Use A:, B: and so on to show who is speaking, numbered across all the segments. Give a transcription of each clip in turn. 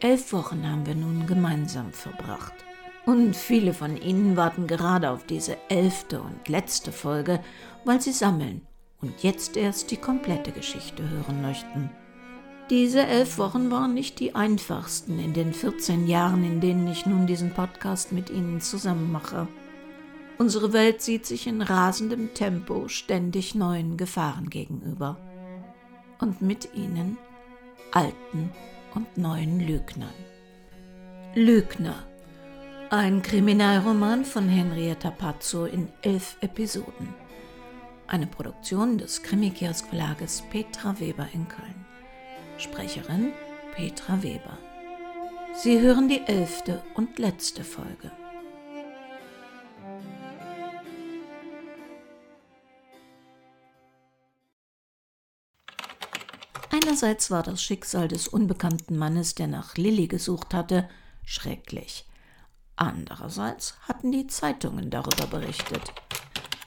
A: Elf Wochen haben wir nun gemeinsam verbracht. Und viele von Ihnen warten gerade auf diese elfte und letzte Folge, weil sie sammeln und jetzt erst die komplette Geschichte hören möchten. Diese elf Wochen waren nicht die einfachsten in den 14 Jahren, in denen ich nun diesen Podcast mit Ihnen zusammen mache. Unsere Welt sieht sich in rasendem Tempo ständig neuen Gefahren gegenüber. Und mit ihnen alten und neuen Lügnern. Lügner. Ein Kriminalroman von Henrietta Pazzo in elf Episoden. Eine Produktion des Krimikiosk Verlages Petra Weber in Köln. Sprecherin Petra Weber. Sie hören die elfte und letzte Folge. Einerseits war das Schicksal des unbekannten Mannes, der nach Lilly gesucht hatte, schrecklich. Andererseits hatten die Zeitungen darüber berichtet.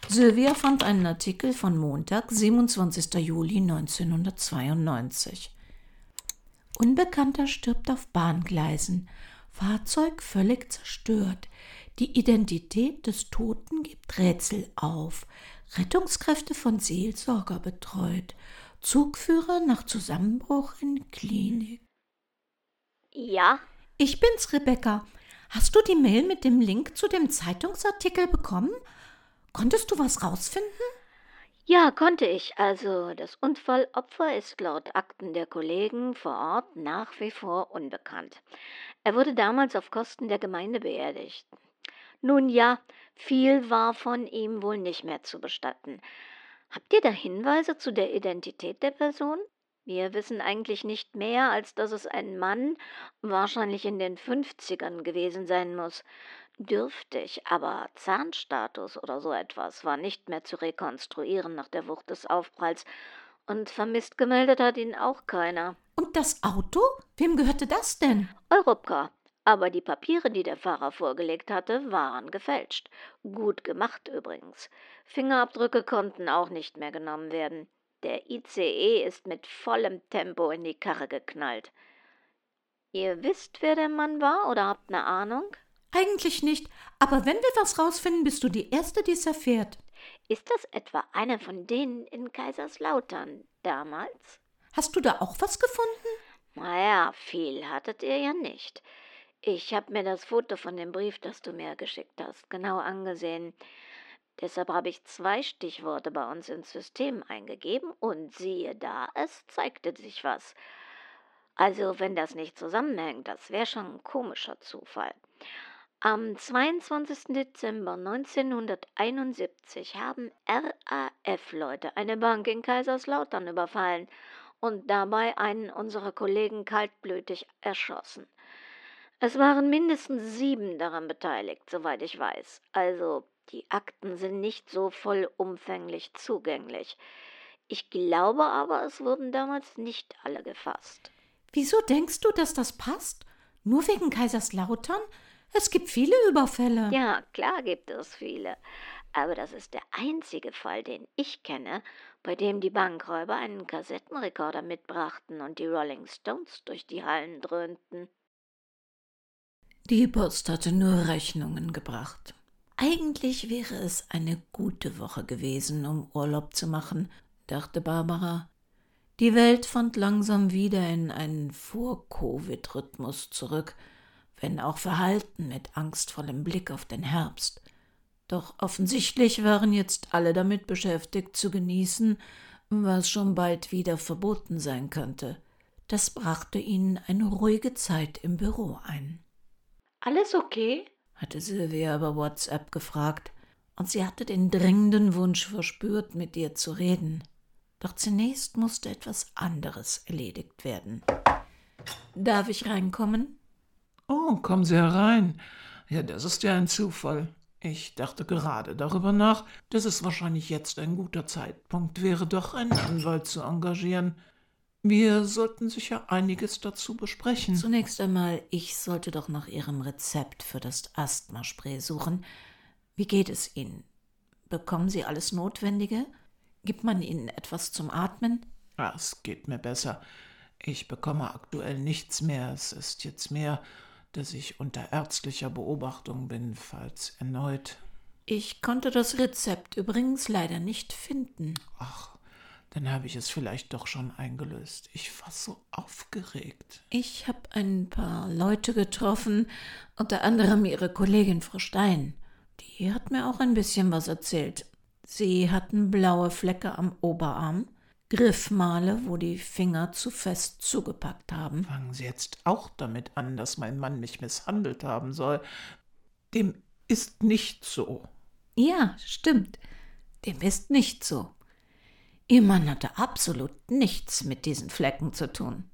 A: Sylvia fand einen Artikel von Montag, 27. Juli 1992. Unbekannter stirbt auf Bahngleisen. Fahrzeug völlig zerstört. Die Identität des Toten gibt Rätsel auf. Rettungskräfte von Seelsorger betreut. Zugführer nach Zusammenbruch in Klinik.
B: Ja?
A: Ich bin's, Rebecca. Hast du die Mail mit dem Link zu dem Zeitungsartikel bekommen? Konntest du was rausfinden?
B: Ja, konnte ich. Also, das Unfallopfer ist laut Akten der Kollegen vor Ort nach wie vor unbekannt. Er wurde damals auf Kosten der Gemeinde beerdigt. Nun ja, viel war von ihm wohl nicht mehr zu bestatten. Habt ihr da Hinweise zu der Identität der Person? Wir wissen eigentlich nicht mehr, als dass es ein Mann, wahrscheinlich in den 50ern gewesen sein muss. Dürftig, aber Zahnstatus oder so etwas war nicht mehr zu rekonstruieren nach der Wucht des Aufpralls. Und vermisst gemeldet hat ihn auch keiner.
A: Und das Auto? Wem gehörte das denn?
B: Europcar. Aber die Papiere, die der Fahrer vorgelegt hatte, waren gefälscht. Gut gemacht übrigens. Fingerabdrücke konnten auch nicht mehr genommen werden. Der ICE ist mit vollem Tempo in die Karre geknallt. Ihr wisst, wer der Mann war oder habt eine Ahnung?
A: Eigentlich nicht, aber wenn wir was rausfinden, bist du die Erste, die es erfährt.
B: Ist das etwa einer von denen in Kaiserslautern damals?
A: Hast du da auch was gefunden?
B: Naja, viel hattet ihr ja nicht. Ich habe mir das Foto von dem Brief, das du mir geschickt hast, genau angesehen. Deshalb habe ich zwei Stichworte bei uns ins System eingegeben und siehe da, es zeigte sich was. Also, wenn das nicht zusammenhängt, das wäre schon ein komischer Zufall. Am 22. Dezember 1971 haben RAF-Leute eine Bank in Kaiserslautern überfallen und dabei einen unserer Kollegen kaltblütig erschossen. Es waren mindestens sieben daran beteiligt, soweit ich weiß. Also die Akten sind nicht so vollumfänglich zugänglich. Ich glaube aber, es wurden damals nicht alle gefasst.
A: Wieso denkst du, dass das passt? Nur wegen Kaiserslautern? Es gibt viele Überfälle.
B: Ja, klar gibt es viele. Aber das ist der einzige Fall, den ich kenne, bei dem die Bankräuber einen Kassettenrekorder mitbrachten und die Rolling Stones durch die Hallen dröhnten.
A: Die Post hatte nur Rechnungen gebracht. Eigentlich wäre es eine gute Woche gewesen, um Urlaub zu machen, dachte Barbara. Die Welt fand langsam wieder in einen Vor-Covid-Rhythmus zurück, wenn auch verhalten mit angstvollem Blick auf den Herbst. Doch offensichtlich waren jetzt alle damit beschäftigt zu genießen, was schon bald wieder verboten sein könnte. Das brachte ihnen eine ruhige Zeit im Büro ein.
C: Alles okay?
A: hatte Sylvia über WhatsApp gefragt, und sie hatte den dringenden Wunsch verspürt, mit ihr zu reden. Doch zunächst musste etwas anderes erledigt werden. Darf ich reinkommen?
C: Oh, kommen Sie herein. Ja, das ist ja ein Zufall. Ich dachte gerade darüber nach, dass es wahrscheinlich jetzt ein guter Zeitpunkt wäre, doch einen Anwalt zu engagieren. Wir sollten sicher einiges dazu besprechen.
A: Zunächst einmal, ich sollte doch nach Ihrem Rezept für das Asthmaspray suchen. Wie geht es Ihnen? Bekommen Sie alles Notwendige? Gibt man Ihnen etwas zum Atmen?
C: Ah, es geht mir besser. Ich bekomme aktuell nichts mehr. Es ist jetzt mehr, dass ich unter ärztlicher Beobachtung bin, falls erneut.
A: Ich konnte das Rezept übrigens leider nicht finden.
C: Ach, dann habe ich es vielleicht doch schon eingelöst. Ich war so aufgeregt.
A: Ich habe ein paar Leute getroffen, unter anderem Ihre Kollegin Frau Stein. Die hat mir auch ein bisschen was erzählt. Sie hatten blaue Flecke am Oberarm, Griffmale, wo die Finger zu fest zugepackt haben.
C: Fangen Sie jetzt auch damit an, dass mein Mann mich misshandelt haben soll. Dem ist nicht so.
A: Ja, stimmt. Dem ist nicht so. Ihr Mann hatte absolut nichts mit diesen Flecken zu tun.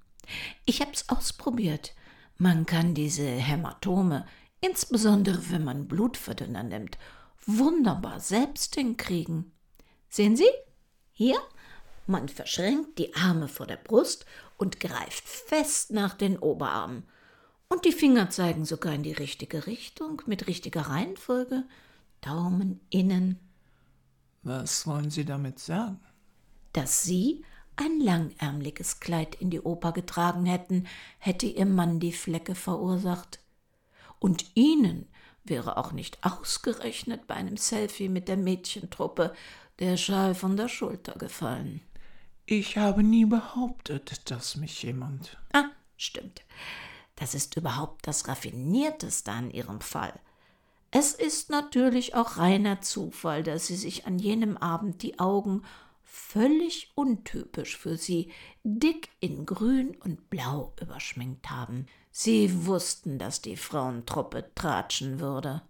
A: Ich hab's ausprobiert. Man kann diese Hämatome, insbesondere wenn man Blutverdünner nimmt, wunderbar selbst hinkriegen. Sehen Sie? Hier man verschränkt die Arme vor der Brust und greift fest nach den Oberarmen. Und die Finger zeigen sogar in die richtige Richtung, mit richtiger Reihenfolge. Daumen innen.
C: Was wollen Sie damit sagen?
A: Dass Sie ein langärmliches Kleid in die Oper getragen hätten, hätte Ihr Mann die Flecke verursacht. Und Ihnen wäre auch nicht ausgerechnet bei einem Selfie mit der Mädchentruppe der Schal von der Schulter gefallen.
C: Ich habe nie behauptet, dass mich jemand.
A: Ah, stimmt. Das ist überhaupt das Raffinierteste an Ihrem Fall. Es ist natürlich auch reiner Zufall, dass Sie sich an jenem Abend die Augen völlig untypisch für Sie dick in Grün und Blau überschminkt haben. Sie wussten, dass die Frauentruppe tratschen würde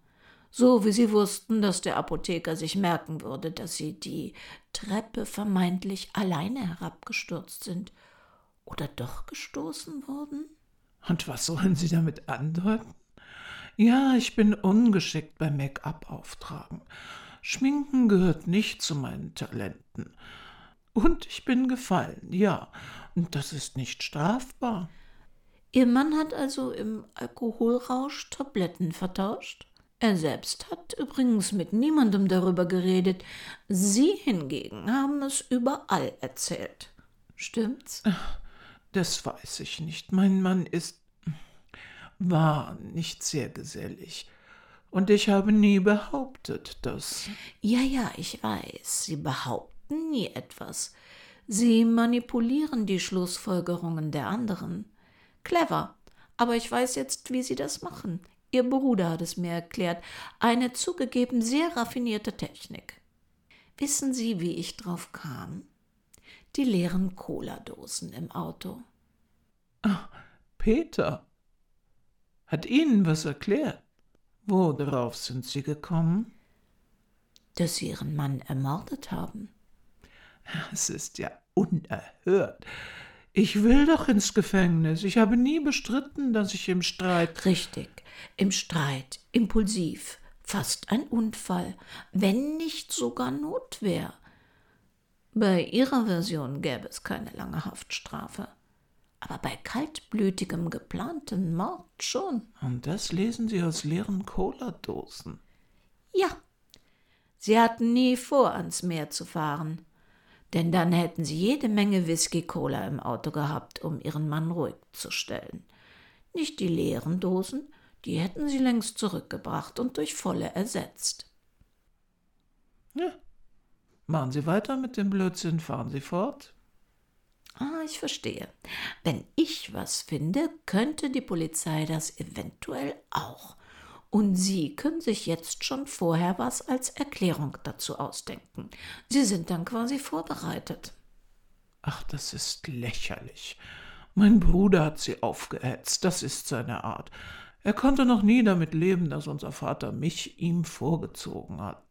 A: so wie sie wussten, dass der Apotheker sich merken würde, dass sie die Treppe vermeintlich alleine herabgestürzt sind oder doch gestoßen wurden?
C: Und was sollen Sie damit andeuten? Ja, ich bin ungeschickt beim Make-up auftragen. Schminken gehört nicht zu meinen Talenten. Und ich bin gefallen, ja, und das ist nicht strafbar.
A: Ihr Mann hat also im Alkoholrausch Tabletten vertauscht? Er selbst hat übrigens mit niemandem darüber geredet. Sie hingegen haben es überall erzählt. Stimmt's?
C: Das weiß ich nicht. Mein Mann ist war nicht sehr gesellig. Und ich habe nie behauptet, dass.
A: Ja, ja, ich weiß. Sie behaupten nie etwas. Sie manipulieren die Schlussfolgerungen der anderen. Clever. Aber ich weiß jetzt, wie Sie das machen. Ihr Bruder hat es mir erklärt. Eine zugegeben sehr raffinierte Technik. Wissen Sie, wie ich drauf kam? Die leeren Cola-Dosen im Auto.
C: Ah, Peter hat Ihnen was erklärt. Worauf sind Sie gekommen?
A: Dass Sie Ihren Mann ermordet haben.
C: Es ist ja unerhört. Ich will doch ins Gefängnis. Ich habe nie bestritten, dass ich im Streit.
A: Richtig, im Streit, impulsiv, fast ein Unfall, wenn nicht sogar Notwehr. Bei Ihrer Version gäbe es keine lange Haftstrafe. Aber bei kaltblütigem, geplantem Mord schon.
C: Und das lesen Sie aus leeren Cola-Dosen.
A: Ja. Sie hatten nie vor, ans Meer zu fahren denn dann hätten sie jede Menge Whisky-Cola im Auto gehabt, um ihren Mann ruhig zu stellen. Nicht die leeren Dosen, die hätten sie längst zurückgebracht und durch volle ersetzt.
C: Ja. Machen Sie weiter mit dem Blödsinn, fahren Sie fort.
A: Ah, ich verstehe. Wenn ich was finde, könnte die Polizei das eventuell auch. Und Sie können sich jetzt schon vorher was als Erklärung dazu ausdenken. Sie sind dann quasi vorbereitet.
C: Ach, das ist lächerlich. Mein Bruder hat sie aufgehetzt, das ist seine Art. Er konnte noch nie damit leben, dass unser Vater mich ihm vorgezogen hat.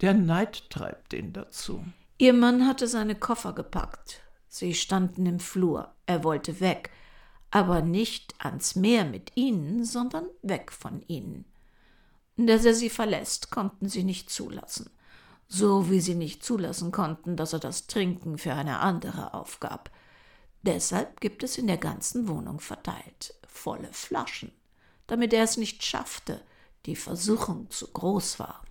C: Der Neid treibt ihn dazu.
A: Ihr Mann hatte seine Koffer gepackt. Sie standen im Flur. Er wollte weg, aber nicht ans Meer mit ihnen, sondern weg von ihnen. Dass er sie verlässt, konnten sie nicht zulassen, so wie sie nicht zulassen konnten, dass er das Trinken für eine andere aufgab. Deshalb gibt es in der ganzen Wohnung verteilt volle Flaschen, damit er es nicht schaffte, die Versuchung zu groß war.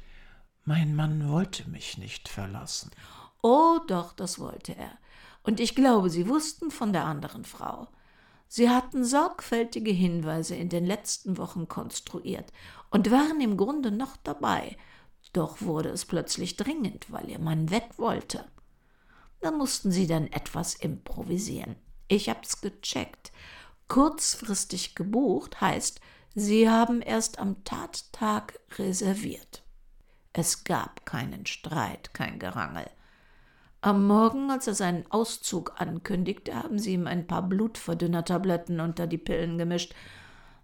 C: Mein Mann wollte mich nicht verlassen.
A: Oh doch, das wollte er. Und ich glaube, sie wussten von der anderen Frau. Sie hatten sorgfältige Hinweise in den letzten Wochen konstruiert und waren im Grunde noch dabei. Doch wurde es plötzlich dringend, weil ihr Mann weg wollte. Da mussten sie dann etwas improvisieren. Ich hab's gecheckt. Kurzfristig gebucht heißt, sie haben erst am Tattag reserviert. Es gab keinen Streit, kein Gerangel. Am Morgen, als er seinen Auszug ankündigte, haben sie ihm ein paar Blutverdünnertabletten unter die Pillen gemischt.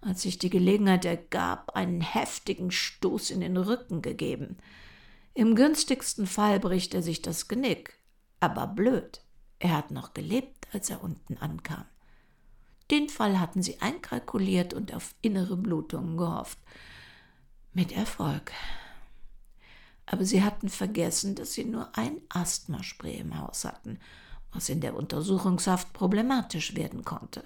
A: Als sich die Gelegenheit ergab, einen heftigen Stoß in den Rücken gegeben. Im günstigsten Fall bricht er sich das Genick. Aber blöd, er hat noch gelebt, als er unten ankam. Den Fall hatten sie einkalkuliert und auf innere Blutungen gehofft. Mit Erfolg aber sie hatten vergessen, dass sie nur ein Asthmaspray im Haus hatten, was in der Untersuchungshaft problematisch werden konnte.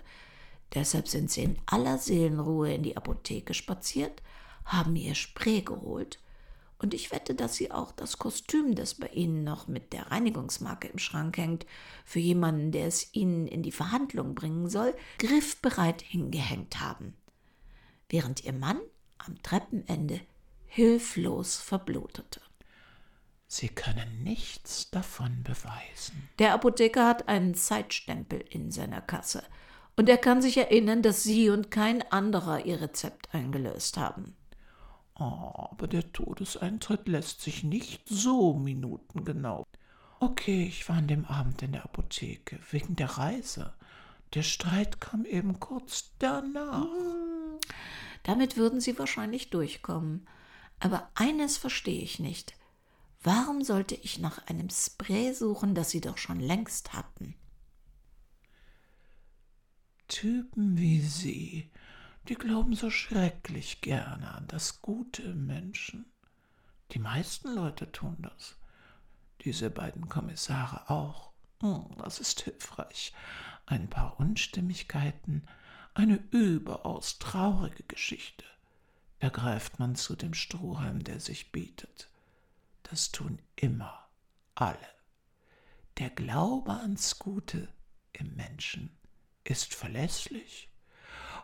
A: Deshalb sind sie in aller Seelenruhe in die Apotheke spaziert, haben ihr Spray geholt, und ich wette, dass sie auch das Kostüm, das bei ihnen noch mit der Reinigungsmarke im Schrank hängt, für jemanden, der es ihnen in die Verhandlung bringen soll, griffbereit hingehängt haben. Während ihr Mann am Treppenende hilflos verblutete.
C: Sie können nichts davon beweisen.
A: Der Apotheker hat einen Zeitstempel in seiner Kasse. Und er kann sich erinnern, dass Sie und kein anderer Ihr Rezept eingelöst haben.
C: Oh, aber der Todeseintritt lässt sich nicht so minutengenau. Okay, ich war an dem Abend in der Apotheke wegen der Reise. Der Streit kam eben kurz danach. Hm,
A: damit würden Sie wahrscheinlich durchkommen. Aber eines verstehe ich nicht. Warum sollte ich nach einem Spray suchen, das Sie doch schon längst hatten?
C: Typen wie Sie, die glauben so schrecklich gerne an das Gute im Menschen. Die meisten Leute tun das. Diese beiden Kommissare auch. Hm, das ist hilfreich. Ein paar Unstimmigkeiten, eine überaus traurige Geschichte. Ergreift man zu dem Strohhalm, der sich bietet. Das tun immer alle. Der Glaube ans Gute im Menschen ist verlässlich,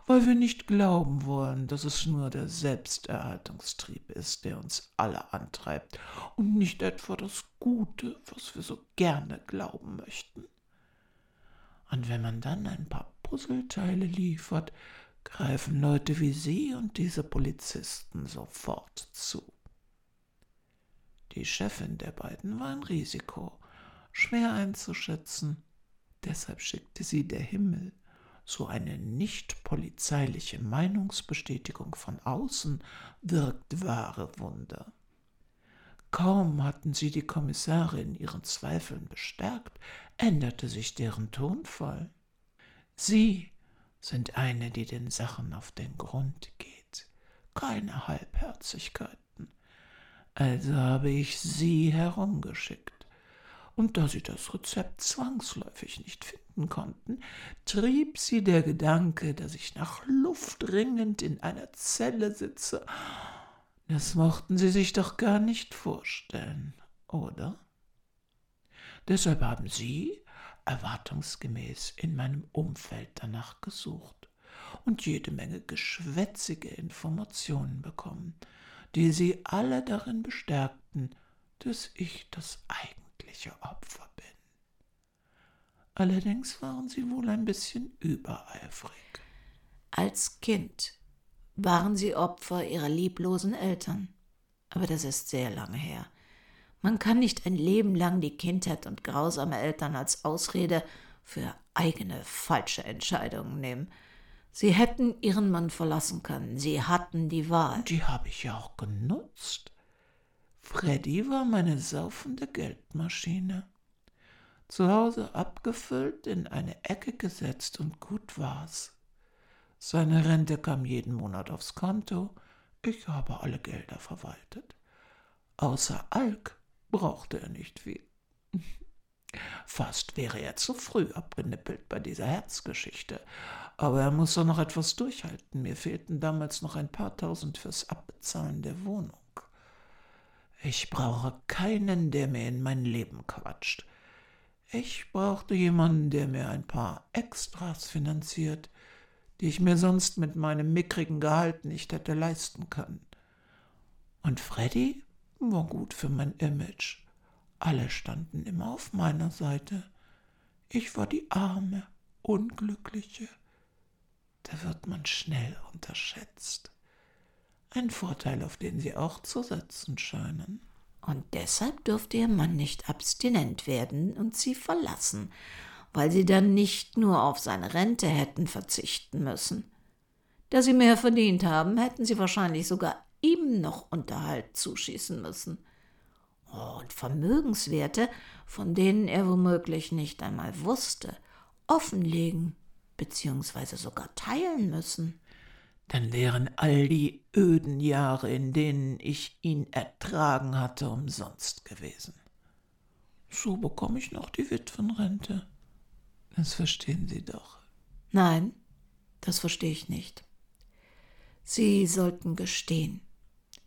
C: weil wir nicht glauben wollen, dass es nur der Selbsterhaltungstrieb ist, der uns alle antreibt und nicht etwa das Gute, was wir so gerne glauben möchten. Und wenn man dann ein paar Puzzleteile liefert, greifen Leute wie Sie und diese Polizisten sofort zu. Die Chefin der beiden war ein Risiko, schwer einzuschätzen. Deshalb schickte sie der Himmel so eine nicht polizeiliche Meinungsbestätigung von außen wirkt wahre Wunder. Kaum hatten sie die Kommissare in ihren Zweifeln bestärkt, änderte sich deren Tonfall. Sie sind eine, die den Sachen auf den Grund geht, keine Halbherzigkeit. Also habe ich sie herumgeschickt. Und da sie das Rezept zwangsläufig nicht finden konnten, trieb sie der Gedanke, dass ich nach Luft ringend in einer Zelle sitze. Das mochten sie sich doch gar nicht vorstellen, oder? Deshalb haben sie erwartungsgemäß in meinem Umfeld danach gesucht und jede Menge geschwätzige Informationen bekommen, die sie alle darin bestärkten, dass ich das eigentliche Opfer bin. Allerdings waren sie wohl ein bisschen übereifrig.
A: Als Kind waren sie Opfer ihrer lieblosen Eltern. Aber das ist sehr lange her. Man kann nicht ein Leben lang die Kindheit und grausame Eltern als Ausrede für eigene falsche Entscheidungen nehmen. Sie hätten ihren Mann verlassen können. Sie hatten die Wahl.
C: Die habe ich ja auch genutzt. Freddy war meine saufende Geldmaschine. Zu Hause abgefüllt, in eine Ecke gesetzt und gut war's. Seine Rente kam jeden Monat aufs Konto. Ich habe alle Gelder verwaltet. Außer Alk brauchte er nicht viel. Fast wäre er zu früh abgenippelt bei dieser Herzgeschichte. Aber er muss doch noch etwas durchhalten. Mir fehlten damals noch ein paar tausend fürs Abbezahlen der Wohnung. Ich brauche keinen, der mir in mein Leben quatscht. Ich brauchte jemanden, der mir ein paar Extras finanziert, die ich mir sonst mit meinem mickrigen Gehalt nicht hätte leisten können. Und Freddy war gut für mein Image. Alle standen immer auf meiner Seite. Ich war die arme, unglückliche. Da wird man schnell unterschätzt. Ein Vorteil, auf den Sie auch zu setzen scheinen.
A: Und deshalb durfte ihr Mann nicht abstinent werden und sie verlassen, weil sie dann nicht nur auf seine Rente hätten verzichten müssen. Da sie mehr verdient haben, hätten sie wahrscheinlich sogar ihm noch Unterhalt zuschießen müssen. Und Vermögenswerte, von denen er womöglich nicht einmal wusste, offenlegen bzw. sogar teilen müssen
C: dann wären all die öden Jahre, in denen ich ihn ertragen hatte, umsonst gewesen. So bekomme ich noch die Witwenrente. Das verstehen Sie doch.
A: Nein, das verstehe ich nicht. Sie sollten gestehen.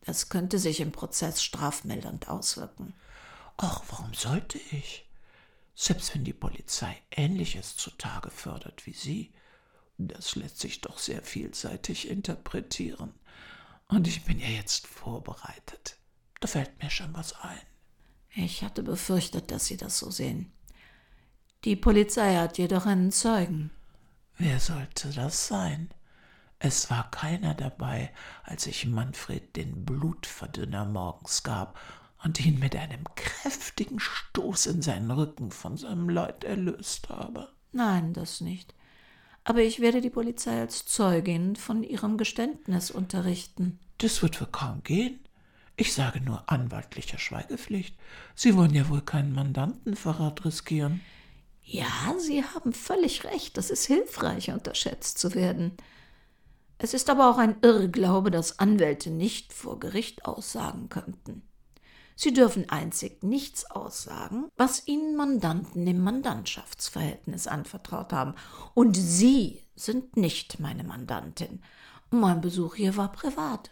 A: Das könnte sich im Prozess strafmildernd auswirken.
C: Ach, warum sollte ich? Selbst wenn die Polizei Ähnliches zutage fördert wie Sie, das lässt sich doch sehr vielseitig interpretieren. Und ich bin ja jetzt vorbereitet. Da fällt mir schon was ein.
A: Ich hatte befürchtet, dass Sie das so sehen. Die Polizei hat jedoch einen Zeugen.
C: Wer sollte das sein? Es war keiner dabei, als ich Manfred den Blutverdünner morgens gab und ihn mit einem kräftigen Stoß in seinen Rücken von seinem Leid erlöst habe.
A: Nein, das nicht aber ich werde die Polizei als Zeugin von ihrem Geständnis unterrichten.
C: Das wird wohl kaum gehen. Ich sage nur anwaltliche Schweigepflicht. Sie wollen ja wohl keinen Mandantenverrat riskieren.
A: Ja, Sie haben völlig recht. Es ist hilfreich, unterschätzt zu werden. Es ist aber auch ein Irrglaube, dass Anwälte nicht vor Gericht aussagen könnten. Sie dürfen einzig nichts aussagen, was Ihnen Mandanten im Mandantschaftsverhältnis anvertraut haben. Und Sie sind nicht meine Mandantin. Mein Besuch hier war privat.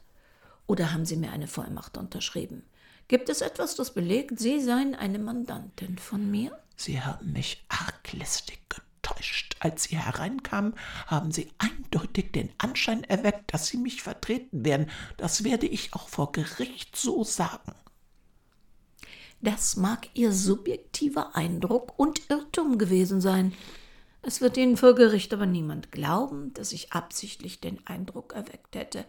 A: Oder haben Sie mir eine Vollmacht unterschrieben? Gibt es etwas, das belegt, Sie seien eine Mandantin von mir?
C: Sie haben mich arglistig getäuscht. Als Sie hereinkamen, haben Sie eindeutig den Anschein erweckt, dass Sie mich vertreten werden. Das werde ich auch vor Gericht so sagen.
A: Das mag Ihr subjektiver Eindruck und Irrtum gewesen sein. Es wird Ihnen vor Gericht aber niemand glauben, dass ich absichtlich den Eindruck erweckt hätte,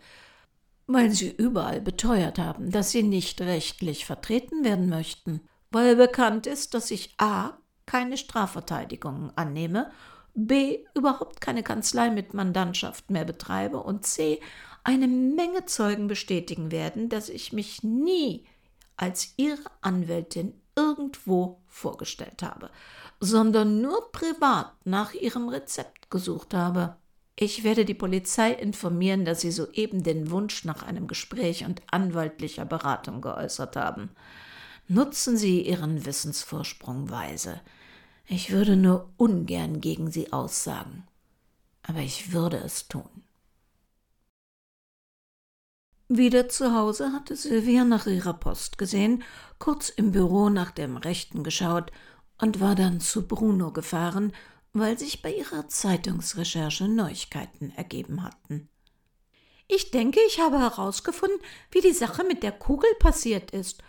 A: weil Sie überall beteuert haben, dass Sie nicht rechtlich vertreten werden möchten, weil bekannt ist, dass ich a. keine Strafverteidigung annehme, b. überhaupt keine Kanzlei mit Mandantschaft mehr betreibe und c. eine Menge Zeugen bestätigen werden, dass ich mich nie als ihre Anwältin irgendwo vorgestellt habe, sondern nur privat nach ihrem Rezept gesucht habe. Ich werde die Polizei informieren, dass Sie soeben den Wunsch nach einem Gespräch und anwaltlicher Beratung geäußert haben. Nutzen Sie Ihren Wissensvorsprung weise. Ich würde nur ungern gegen Sie aussagen, aber ich würde es tun. Wieder zu Hause hatte Sylvia nach ihrer Post gesehen, kurz im Büro nach dem Rechten geschaut und war dann zu Bruno gefahren, weil sich bei ihrer Zeitungsrecherche Neuigkeiten ergeben hatten. Ich denke, ich habe herausgefunden, wie die Sache mit der Kugel passiert ist.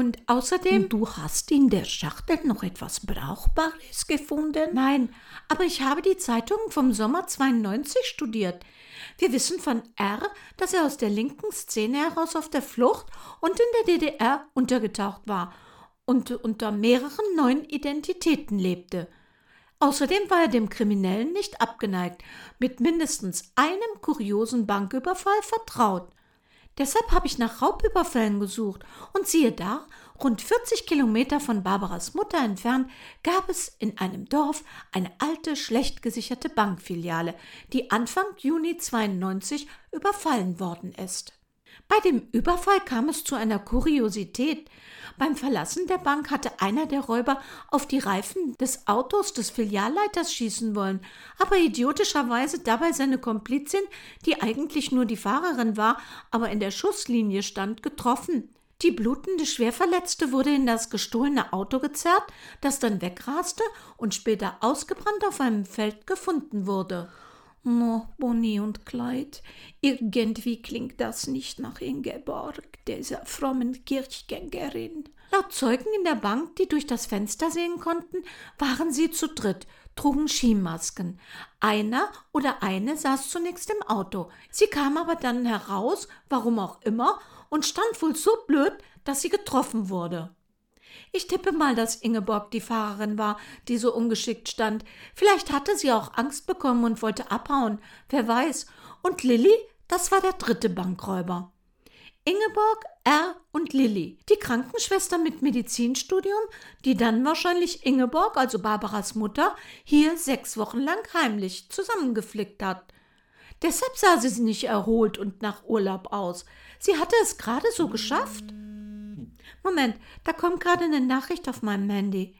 A: Und außerdem. Du hast in der Schachtel noch etwas Brauchbares gefunden? Nein, aber ich habe die Zeitung vom Sommer 92 studiert. Wir wissen von R, dass er aus der linken Szene heraus auf der Flucht und in der DDR untergetaucht war und unter mehreren neuen Identitäten lebte. Außerdem war er dem Kriminellen nicht abgeneigt, mit mindestens einem kuriosen Banküberfall vertraut. Deshalb habe ich nach Raubüberfällen gesucht und siehe da, rund 40 Kilometer von Barbaras Mutter entfernt gab es in einem Dorf eine alte, schlecht gesicherte Bankfiliale, die Anfang Juni 92 überfallen worden ist. Bei dem Überfall kam es zu einer Kuriosität. Beim Verlassen der Bank hatte einer der Räuber auf die Reifen des Autos des Filialleiters schießen wollen, aber idiotischerweise dabei seine Komplizin, die eigentlich nur die Fahrerin war, aber in der Schusslinie stand, getroffen. Die blutende Schwerverletzte wurde in das gestohlene Auto gezerrt, das dann wegraste und später ausgebrannt auf einem Feld gefunden wurde. Oh, Bonnie und Clyde, irgendwie klingt das nicht nach Ingeborg, dieser frommen Kirchgängerin. Laut Zeugen in der Bank, die durch das Fenster sehen konnten, waren sie zu dritt, trugen Skimasken. Einer oder eine saß zunächst im Auto. Sie kam aber dann heraus, warum auch immer, und stand wohl so blöd, dass sie getroffen wurde. Ich tippe mal, dass Ingeborg die Fahrerin war, die so ungeschickt stand. Vielleicht hatte sie auch Angst bekommen und wollte abhauen, wer weiß. Und Lilly, das war der dritte Bankräuber. Ingeborg, R und Lilly, die Krankenschwester mit Medizinstudium, die dann wahrscheinlich Ingeborg, also Barbaras Mutter, hier sechs Wochen lang heimlich zusammengeflickt hat. Deshalb sah sie nicht erholt und nach Urlaub aus. Sie hatte es gerade so geschafft. Moment, da kommt gerade eine Nachricht auf meinem Handy.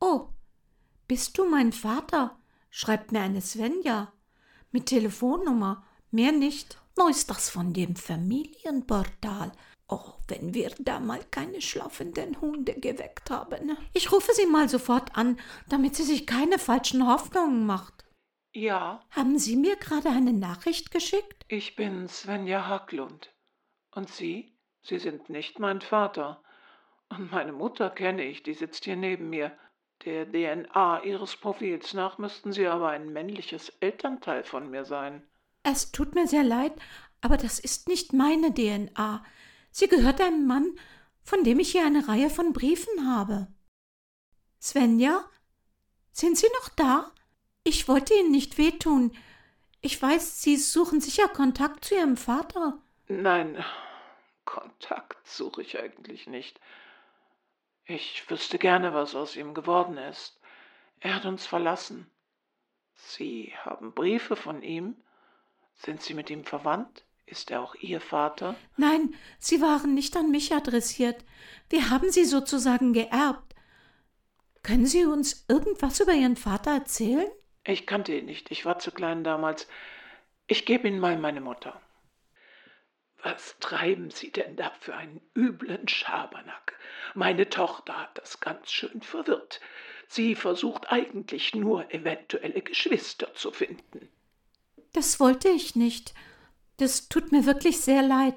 A: Oh, bist du mein Vater? schreibt mir eine Svenja. Mit Telefonnummer, mehr nicht. Wo ist das von dem Familienportal? Oh, wenn wir da mal keine schlafenden Hunde geweckt haben. Ich rufe sie mal sofort an, damit sie sich keine falschen Hoffnungen macht.
C: Ja,
A: Haben Sie mir gerade eine Nachricht geschickt?
C: ich bin Svenja Hacklund. Und Sie? Sie sind nicht mein Vater. Und meine Mutter kenne ich, die sitzt hier neben mir. Der DNA Ihres Profils nach müssten Sie aber ein männliches Elternteil von mir sein.
A: Es tut mir sehr leid, aber das ist nicht meine DNA. Sie gehört einem Mann, von dem ich hier eine Reihe von Briefen habe. Svenja? Sind Sie noch da? Ich wollte Ihnen nicht wehtun. Ich weiß, Sie suchen sicher Kontakt zu Ihrem Vater.
C: Nein, Kontakt suche ich eigentlich nicht. Ich wüsste gerne, was aus ihm geworden ist. Er hat uns verlassen. Sie haben Briefe von ihm? Sind Sie mit ihm verwandt? Ist er auch Ihr Vater?
A: Nein, sie waren nicht an mich adressiert. Wir haben sie sozusagen geerbt. Können Sie uns irgendwas über Ihren Vater erzählen?
C: Ich kannte ihn nicht. Ich war zu klein damals. Ich gebe Ihnen mal meine Mutter. Was treiben Sie denn da für einen üblen Schabernack? Meine Tochter hat das ganz schön verwirrt. Sie versucht eigentlich nur eventuelle Geschwister zu finden.
A: Das wollte ich nicht. Das tut mir wirklich sehr leid.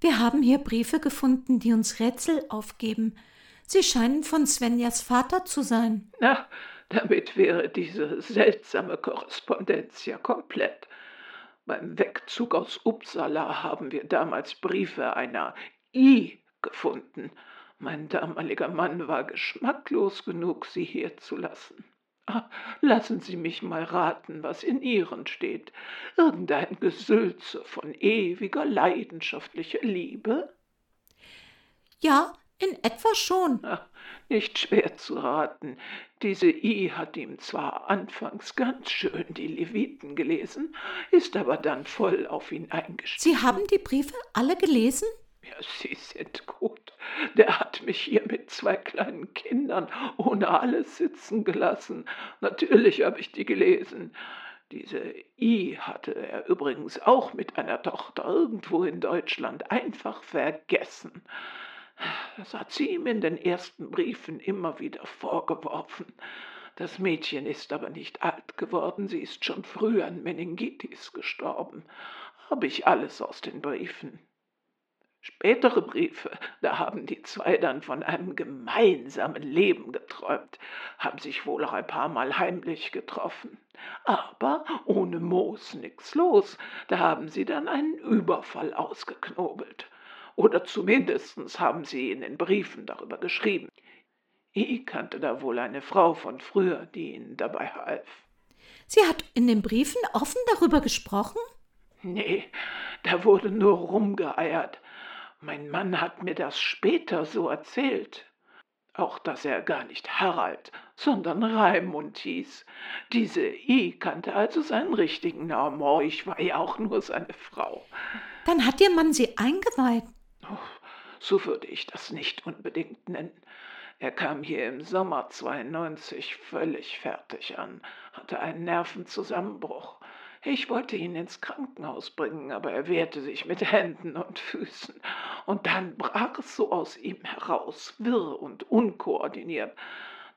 A: Wir haben hier Briefe gefunden, die uns Rätsel aufgeben. Sie scheinen von Svenjas Vater zu sein.
C: Na, damit wäre diese seltsame Korrespondenz ja komplett. Beim Wegzug aus Uppsala haben wir damals Briefe einer I gefunden. Mein damaliger Mann war geschmacklos genug, sie hier zu lassen. Ah, lassen Sie mich mal raten, was in Ihren steht. Irgendein Gesülze von ewiger leidenschaftlicher Liebe?
A: Ja, in etwa schon.
C: Ah, nicht schwer zu raten. Diese I hat ihm zwar anfangs ganz schön die Leviten gelesen, ist aber dann voll auf ihn eingestiegen.
A: Sie haben die Briefe alle gelesen?
C: Ja, Sie sind gut. Der hat mich hier mit zwei kleinen Kindern ohne alles sitzen gelassen. Natürlich habe ich die gelesen. Diese I hatte er übrigens auch mit einer Tochter irgendwo in Deutschland einfach vergessen. Das hat sie ihm in den ersten Briefen immer wieder vorgeworfen. Das Mädchen ist aber nicht alt geworden, sie ist schon früh an Meningitis gestorben. Habe ich alles aus den Briefen. Spätere Briefe, da haben die zwei dann von einem gemeinsamen Leben geträumt, haben sich wohl auch ein paar Mal heimlich getroffen. Aber ohne Moos nix los, da haben sie dann einen Überfall ausgeknobelt. Oder zumindest haben sie in den Briefen darüber geschrieben. Ich kannte da wohl eine Frau von früher, die ihnen dabei half.
A: Sie hat in den Briefen offen darüber gesprochen?
C: Nee, da wurde nur rumgeeiert. Mein Mann hat mir das später so erzählt. Auch dass er gar nicht Harald, sondern Raimund hieß. Diese I kannte also seinen richtigen Namen. Oh, ich war ja auch nur seine Frau.
A: Dann hat Ihr Mann Sie eingeweiht.
C: So würde ich das nicht unbedingt nennen. Er kam hier im Sommer 92 völlig fertig an, hatte einen Nervenzusammenbruch. Ich wollte ihn ins Krankenhaus bringen, aber er wehrte sich mit Händen und Füßen. Und dann brach es so aus ihm heraus, wirr und unkoordiniert,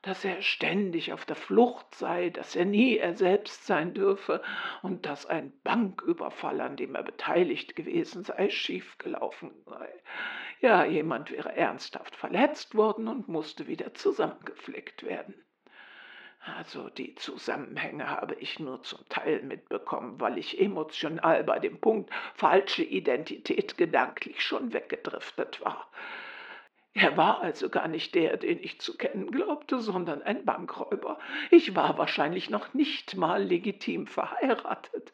C: dass er ständig auf der Flucht sei, dass er nie er selbst sein dürfe und dass ein Banküberfall, an dem er beteiligt gewesen sei, schiefgelaufen sei. Ja, jemand wäre ernsthaft verletzt worden und musste wieder zusammengeflickt werden. Also die Zusammenhänge habe ich nur zum Teil mitbekommen, weil ich emotional bei dem Punkt falsche Identität gedanklich schon weggedriftet war. Er war also gar nicht der, den ich zu kennen glaubte, sondern ein Bankräuber. Ich war wahrscheinlich noch nicht mal legitim verheiratet.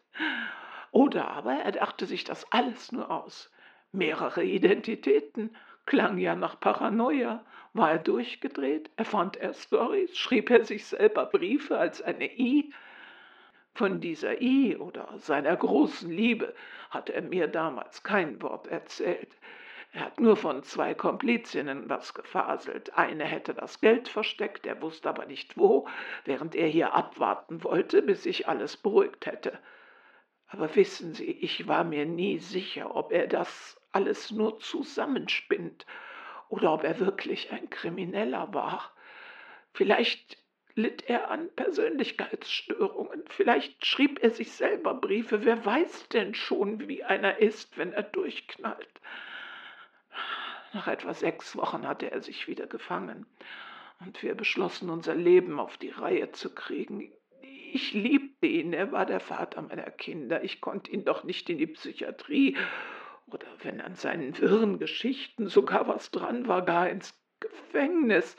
C: Oder aber er dachte sich das alles nur aus. Mehrere Identitäten, klang ja nach Paranoia. War er durchgedreht? Erfand er Stories? Schrieb er sich selber Briefe als eine I? Von dieser I oder seiner großen Liebe hat er mir damals kein Wort erzählt. Er hat nur von zwei Komplizinnen was gefaselt. Eine hätte das Geld versteckt, er wusste aber nicht wo, während er hier abwarten wollte, bis sich alles beruhigt hätte. Aber wissen Sie, ich war mir nie sicher, ob er das alles nur zusammenspinnt oder ob er wirklich ein Krimineller war. Vielleicht litt er an Persönlichkeitsstörungen, vielleicht schrieb er sich selber Briefe, wer weiß denn schon, wie einer ist, wenn er durchknallt. Nach etwa sechs Wochen hatte er sich wieder gefangen. Und wir beschlossen, unser Leben auf die Reihe zu kriegen. Ich liebte ihn, er war der Vater meiner Kinder. Ich konnte ihn doch nicht in die Psychiatrie oder wenn an seinen wirren Geschichten sogar was dran war, gar ins Gefängnis.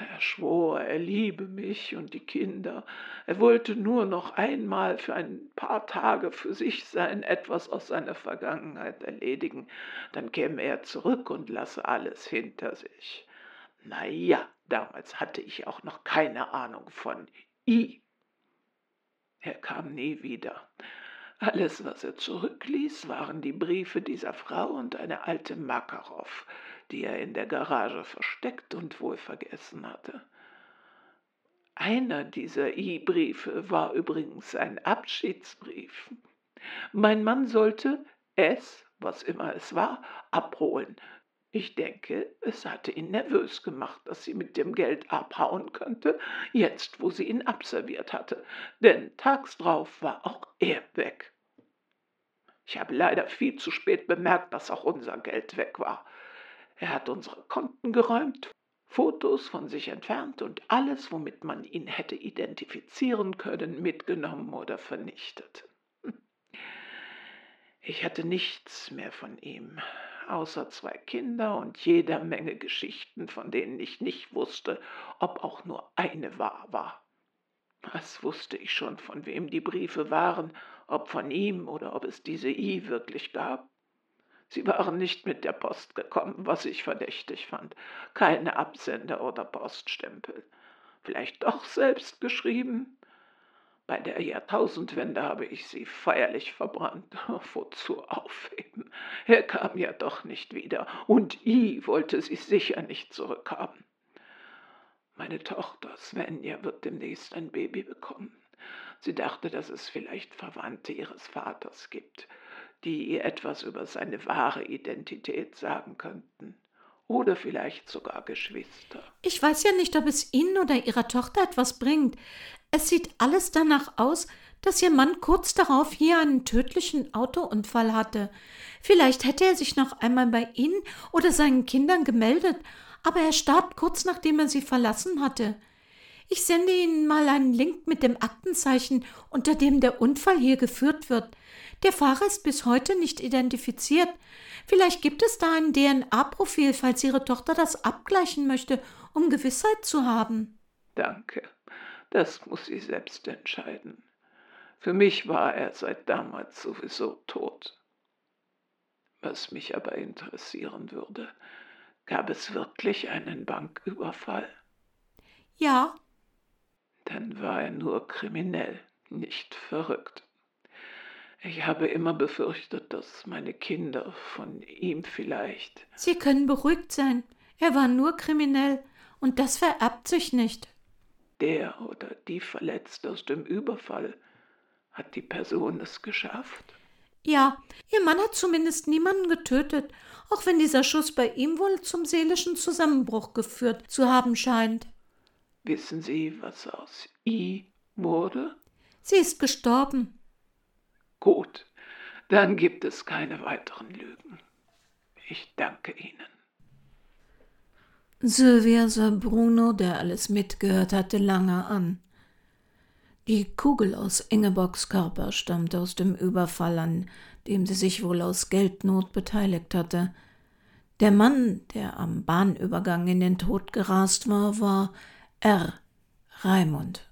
C: Er schwor, er liebe mich und die Kinder. Er wollte nur noch einmal für ein paar Tage für sich sein, etwas aus seiner Vergangenheit erledigen. Dann käme er zurück und lasse alles hinter sich. Na ja, damals hatte ich auch noch keine Ahnung von I. Er kam nie wieder. Alles, was er zurückließ, waren die Briefe dieser Frau und eine alte Makarow, die er in der Garage versteckt und wohl vergessen hatte. Einer dieser I-Briefe war übrigens ein Abschiedsbrief. Mein Mann sollte es, was immer es war, abholen. Ich denke, es hatte ihn nervös gemacht, dass sie mit dem Geld abhauen könnte, jetzt wo sie ihn abserviert hatte, denn tags drauf war auch er weg. Ich habe leider viel zu spät bemerkt, dass auch unser Geld weg war. Er hat unsere Konten geräumt, Fotos von sich entfernt und alles, womit man ihn hätte identifizieren können, mitgenommen oder vernichtet. Ich hatte nichts mehr von ihm, außer zwei Kinder und jeder Menge Geschichten, von denen ich nicht wusste, ob auch nur eine wahr war. Was wusste ich schon, von wem die Briefe waren, ob von ihm oder ob es diese I wirklich gab? Sie waren nicht mit der Post gekommen, was ich verdächtig fand. Keine Absender oder Poststempel. Vielleicht doch selbst geschrieben? Bei der Jahrtausendwende habe ich sie feierlich verbrannt. Wozu aufheben? Er kam ja doch nicht wieder, und I wollte sie sicher nicht zurückhaben. Meine Tochter Svenja wird demnächst ein Baby bekommen. Sie dachte, dass es vielleicht Verwandte ihres Vaters gibt die ihr etwas über seine wahre Identität sagen könnten. Oder vielleicht sogar Geschwister.
A: Ich weiß ja nicht, ob es Ihnen oder Ihrer Tochter etwas bringt. Es sieht alles danach aus, dass Ihr Mann kurz darauf hier einen tödlichen Autounfall hatte. Vielleicht hätte er sich noch einmal bei Ihnen oder seinen Kindern gemeldet, aber er starb kurz nachdem er sie verlassen hatte. Ich sende Ihnen mal einen Link mit dem Aktenzeichen, unter dem der Unfall hier geführt wird. Der Fahrer ist bis heute nicht identifiziert. Vielleicht gibt es da ein DNA-Profil, falls Ihre Tochter das abgleichen möchte, um Gewissheit zu haben.
C: Danke. Das muss sie selbst entscheiden. Für mich war er seit damals sowieso tot. Was mich aber interessieren würde, gab es wirklich einen Banküberfall?
A: Ja.
C: Dann war er nur kriminell, nicht verrückt. Ich habe immer befürchtet, dass meine Kinder von ihm vielleicht.
A: Sie können beruhigt sein. Er war nur kriminell und das vererbt sich nicht.
C: Der oder die Verletzte aus dem Überfall Hat die Person es geschafft?
A: Ja, ihr Mann hat zumindest niemanden getötet, auch wenn dieser Schuss bei ihm wohl zum seelischen Zusammenbruch geführt zu haben scheint.
C: Wissen Sie, was aus I wurde?
A: Sie ist gestorben.
C: Gut, dann gibt es keine weiteren Lügen. Ich danke Ihnen.
A: Sylvia sah Bruno, der alles mitgehört hatte, lange an. Die Kugel aus Ingeborgs Körper stammte aus dem Überfall, an dem sie sich wohl aus Geldnot beteiligt hatte. Der Mann, der am Bahnübergang in den Tod gerast war, war R. Raimund.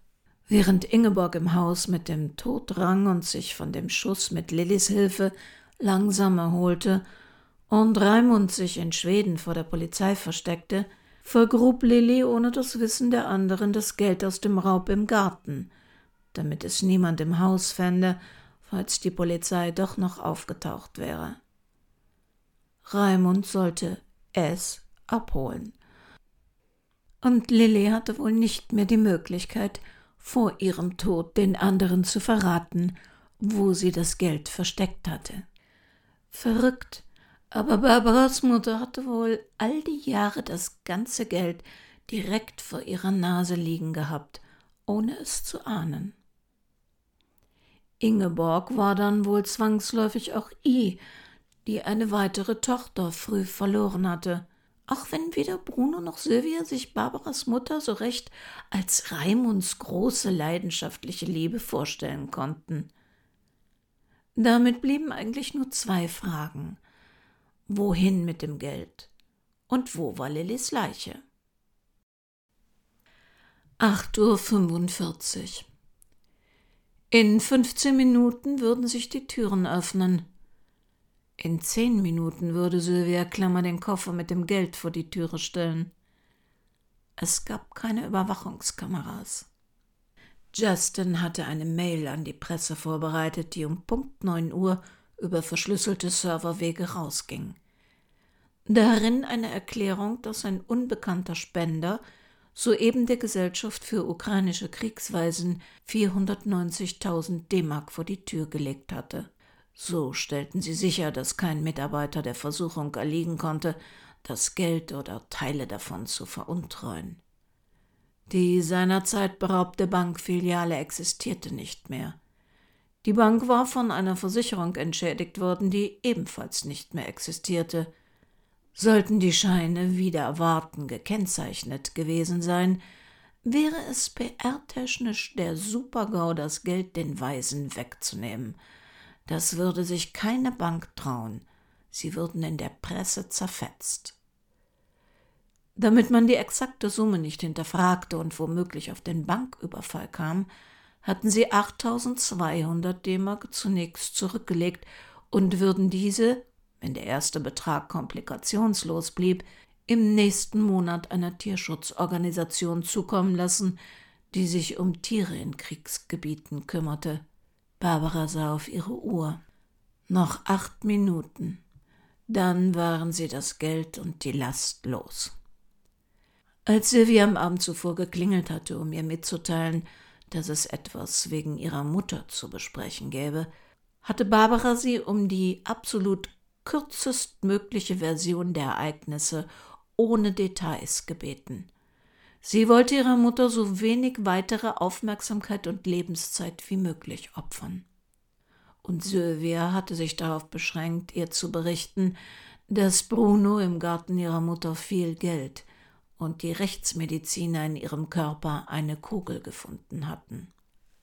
A: Während Ingeborg im Haus mit dem Tod rang und sich von dem Schuss mit Lillys Hilfe langsam erholte und Raimund sich in Schweden vor der Polizei versteckte, vergrub Lilly ohne das Wissen der anderen das Geld aus dem Raub im Garten, damit es niemand im Haus fände, falls die Polizei doch noch aufgetaucht wäre. Raimund sollte es abholen. Und Lilly hatte wohl nicht mehr die Möglichkeit, vor ihrem Tod den anderen zu verraten, wo sie das Geld versteckt hatte. Verrückt, aber Barbaras Mutter hatte wohl all die Jahre das ganze Geld direkt vor ihrer Nase liegen gehabt, ohne es zu ahnen. Ingeborg war dann wohl zwangsläufig auch I, die eine weitere Tochter früh verloren hatte auch wenn weder Bruno noch Sylvia sich Barbaras Mutter so recht als Raimunds große leidenschaftliche Liebe vorstellen konnten. Damit blieben eigentlich nur zwei Fragen. Wohin mit dem Geld? Und wo war Lillys Leiche? 8.45 Uhr. In 15 Minuten würden sich die Türen öffnen. In zehn Minuten würde Sylvia Klammer den Koffer mit dem Geld vor die Türe stellen. Es gab keine Überwachungskameras. Justin hatte eine Mail an die Presse vorbereitet, die um Punkt neun Uhr über verschlüsselte Serverwege rausging. Darin eine Erklärung, dass ein unbekannter Spender soeben der Gesellschaft für ukrainische Kriegsweisen 490.000 D-Mark vor die Tür gelegt hatte. So stellten sie sicher, dass kein Mitarbeiter der Versuchung erliegen konnte, das Geld oder Teile davon zu veruntreuen. Die seinerzeit beraubte Bankfiliale existierte nicht mehr. Die Bank war von einer Versicherung entschädigt worden, die ebenfalls nicht mehr existierte. Sollten die Scheine wieder erwarten gekennzeichnet gewesen sein, wäre es PR-technisch der Supergau, das Geld den Weisen wegzunehmen – das würde sich keine Bank trauen. Sie würden in der Presse zerfetzt. Damit man die exakte Summe nicht hinterfragte und womöglich auf den Banküberfall kam, hatten sie 8200 D-Mark zunächst zurückgelegt und würden diese, wenn der erste Betrag komplikationslos blieb, im nächsten Monat einer Tierschutzorganisation zukommen lassen, die sich um Tiere in Kriegsgebieten kümmerte. Barbara sah auf ihre Uhr. Noch acht Minuten. Dann waren sie das Geld und die Last los. Als Sylvia am Abend zuvor geklingelt hatte, um ihr mitzuteilen, dass es etwas wegen ihrer Mutter zu besprechen gäbe, hatte Barbara sie um die absolut kürzestmögliche Version der Ereignisse ohne Details gebeten. Sie wollte ihrer Mutter so wenig weitere Aufmerksamkeit und Lebenszeit wie möglich opfern. Und Sylvia hatte sich darauf beschränkt, ihr zu berichten, dass Bruno im Garten ihrer Mutter viel Geld und die Rechtsmediziner in ihrem Körper eine Kugel gefunden hatten.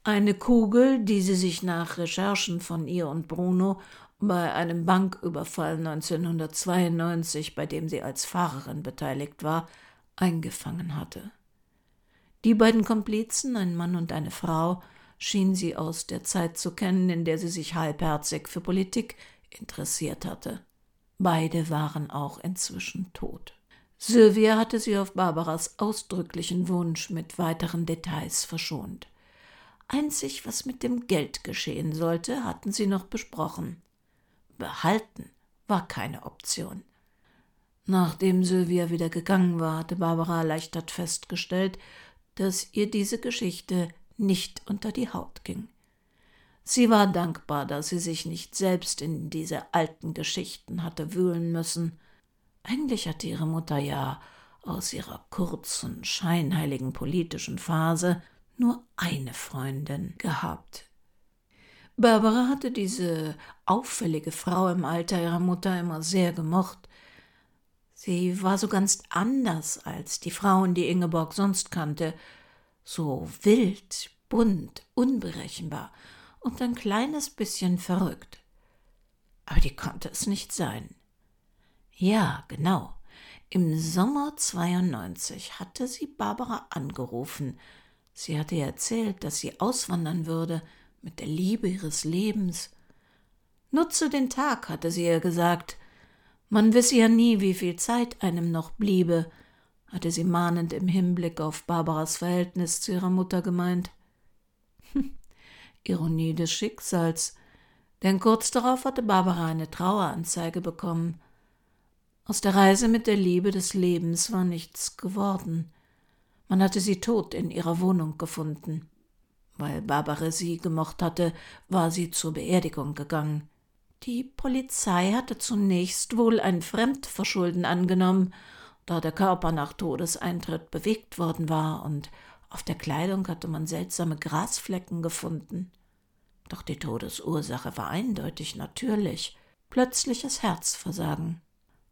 A: Eine Kugel, die sie sich nach Recherchen von ihr und Bruno bei einem Banküberfall 1992, bei dem sie als Fahrerin beteiligt war, eingefangen hatte. Die beiden Komplizen, ein Mann und eine Frau, schien sie aus der Zeit zu kennen, in der sie sich halbherzig für Politik interessiert hatte. Beide waren auch inzwischen tot. Sylvia hatte sie auf Barbaras ausdrücklichen Wunsch mit weiteren Details verschont. Einzig, was mit dem Geld geschehen sollte, hatten sie noch besprochen. Behalten war keine Option. Nachdem Sylvia wieder gegangen war, hatte Barbara erleichtert festgestellt, dass ihr diese Geschichte nicht unter die Haut ging. Sie war dankbar, dass sie sich nicht selbst in diese alten Geschichten hatte wühlen müssen. Eigentlich hatte ihre Mutter ja aus ihrer kurzen, scheinheiligen politischen Phase nur eine Freundin gehabt. Barbara hatte diese auffällige Frau im Alter ihrer Mutter immer sehr gemocht. Sie war so ganz anders als die Frauen, die Ingeborg sonst kannte, so wild, bunt, unberechenbar und ein kleines bisschen verrückt. Aber die konnte es nicht sein. Ja, genau. Im Sommer 92 hatte sie Barbara angerufen. Sie hatte ihr erzählt, dass sie auswandern würde mit der Liebe ihres Lebens. Nutze den Tag, hatte sie ihr gesagt. Man wisse ja nie, wie viel Zeit einem noch bliebe, hatte sie mahnend im Hinblick auf Barbaras Verhältnis zu ihrer Mutter gemeint. Ironie des Schicksals, denn kurz darauf hatte Barbara eine Traueranzeige bekommen. Aus der Reise mit der Liebe des Lebens war nichts geworden. Man hatte sie tot in ihrer Wohnung gefunden. Weil Barbara sie gemocht hatte, war sie zur Beerdigung gegangen. Die Polizei hatte zunächst wohl ein Fremdverschulden angenommen, da der Körper nach Todeseintritt bewegt worden war, und auf der Kleidung hatte man seltsame Grasflecken gefunden. Doch die Todesursache war eindeutig natürlich plötzliches Herzversagen.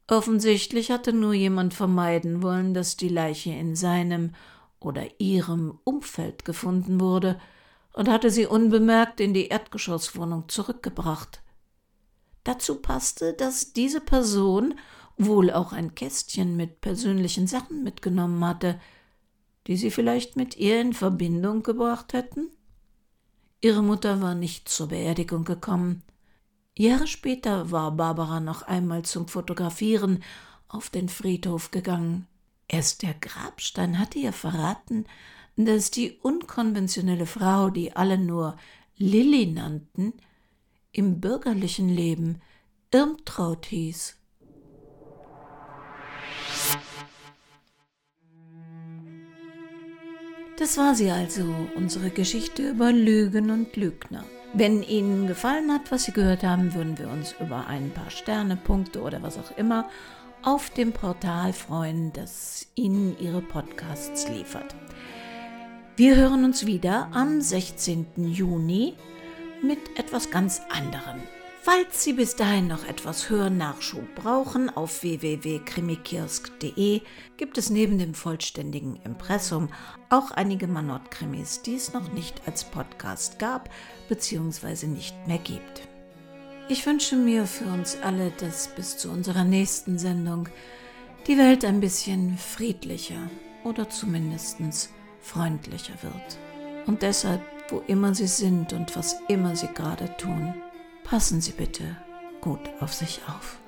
A: Offensichtlich hatte nur jemand vermeiden wollen, dass die Leiche in seinem oder ihrem Umfeld gefunden wurde und hatte sie unbemerkt in die Erdgeschosswohnung zurückgebracht. Dazu passte, dass diese Person wohl auch ein Kästchen mit persönlichen Sachen mitgenommen hatte, die sie vielleicht mit ihr in Verbindung gebracht hätten? Ihre Mutter war nicht zur Beerdigung gekommen, Jahre später war Barbara noch einmal zum Fotografieren auf den Friedhof gegangen. Erst der Grabstein hatte ihr verraten, dass die unkonventionelle Frau, die alle nur Lilly nannten, im bürgerlichen Leben Irmtraut hieß. Das war sie also, unsere Geschichte über Lügen und Lügner. Wenn Ihnen gefallen hat, was Sie gehört haben, würden wir uns über ein paar Sterne, Punkte oder was auch immer auf dem Portal freuen, das Ihnen Ihre Podcasts liefert. Wir hören uns wieder am 16. Juni mit etwas ganz anderem. Falls Sie bis dahin noch etwas Hörnachschub brauchen, auf www.krimikiosk.de gibt es neben dem vollständigen Impressum auch einige Manott-Krimis, die es noch nicht als Podcast gab bzw. nicht mehr gibt. Ich wünsche mir für uns alle, dass bis zu unserer nächsten Sendung die Welt ein bisschen friedlicher oder zumindest freundlicher wird. Und deshalb, wo immer Sie sind und was immer Sie gerade tun, Passen Sie bitte gut auf sich auf.